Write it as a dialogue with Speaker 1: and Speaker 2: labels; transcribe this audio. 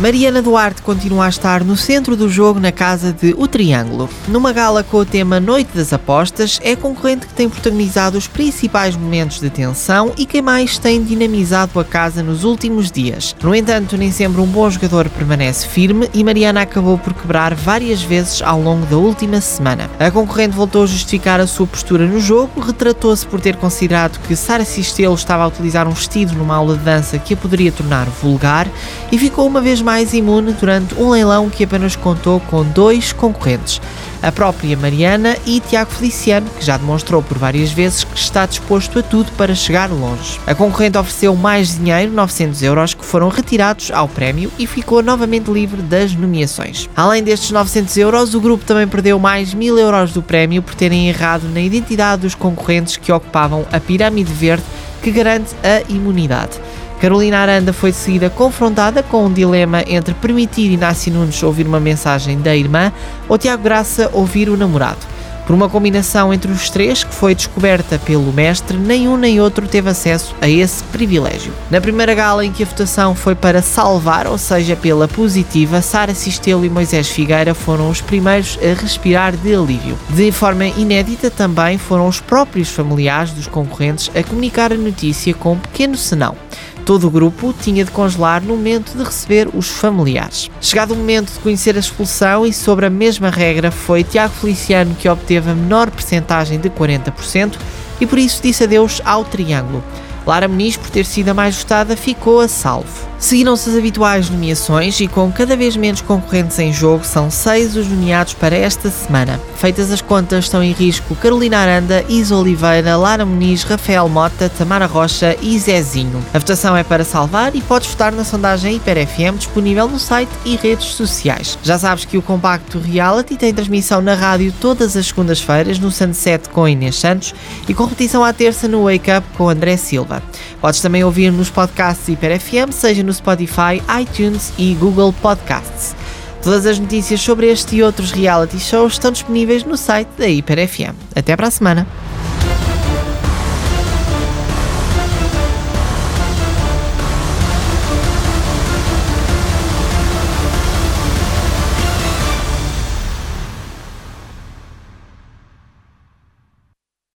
Speaker 1: Mariana Duarte continua a estar no centro do jogo na casa de O Triângulo. Numa gala com o tema Noite das Apostas, é concorrente que tem protagonizado os principais momentos de tensão e quem mais tem dinamizado a casa nos últimos dias. No entanto, nem sempre um bom jogador permanece firme e Mariana acabou por quebrar várias vezes ao longo da última semana. A concorrente voltou a justificar a sua postura no jogo, retratou-se por ter considerado que Sara Sistelo estava a utilizar um vestido numa aula de dança que a poderia tornar vulgar e ficou uma vez mais mais imune durante um leilão que apenas contou com dois concorrentes, a própria Mariana e Tiago Feliciano, que já demonstrou por várias vezes que está disposto a tudo para chegar longe. A concorrente ofereceu mais dinheiro, 900 euros, que foram retirados ao prémio e ficou novamente livre das nomeações. Além destes 900 euros, o grupo também perdeu mais 1000 euros do prémio por terem errado na identidade dos concorrentes que ocupavam a pirâmide verde que garante a imunidade. Carolina Aranda foi de seguida confrontada com um dilema entre permitir Inácio Nunes ouvir uma mensagem da irmã ou Tiago Graça ouvir o namorado. Por uma combinação entre os três que foi descoberta pelo mestre, nenhum nem outro teve acesso a esse privilégio. Na primeira gala em que a votação foi para salvar, ou seja, pela positiva, Sara Sistelo e Moisés Figueira foram os primeiros a respirar de alívio. De forma inédita também foram os próprios familiares dos concorrentes a comunicar a notícia com um pequeno senão. Todo o grupo tinha de congelar no momento de receber os familiares. Chegado o momento de conhecer a expulsão e sobre a mesma regra, foi Tiago Feliciano que obteve a menor percentagem de 40% e por isso disse adeus ao Triângulo. Lara Muniz, por ter sido a mais votada, ficou a salvo. Seguiram-se as habituais nomeações e, com cada vez menos concorrentes em jogo, são seis os nomeados para esta semana. Feitas as contas, estão em risco Carolina Aranda, Isa Oliveira, Lara Muniz, Rafael Mota, Tamara Rocha e Zezinho. A votação é para salvar e podes votar na sondagem Hiper FM disponível no site e redes sociais. Já sabes que o Compacto Reality tem transmissão na rádio todas as segundas-feiras no Sunset com Inês Santos e com repetição à terça no Wake Up com André Silva. Podes também ouvir nos podcasts Hiper FM, seja no Spotify, iTunes e Google Podcasts. Todas as notícias sobre este e outros reality shows estão disponíveis no site da Hiper FM. Até para a semana!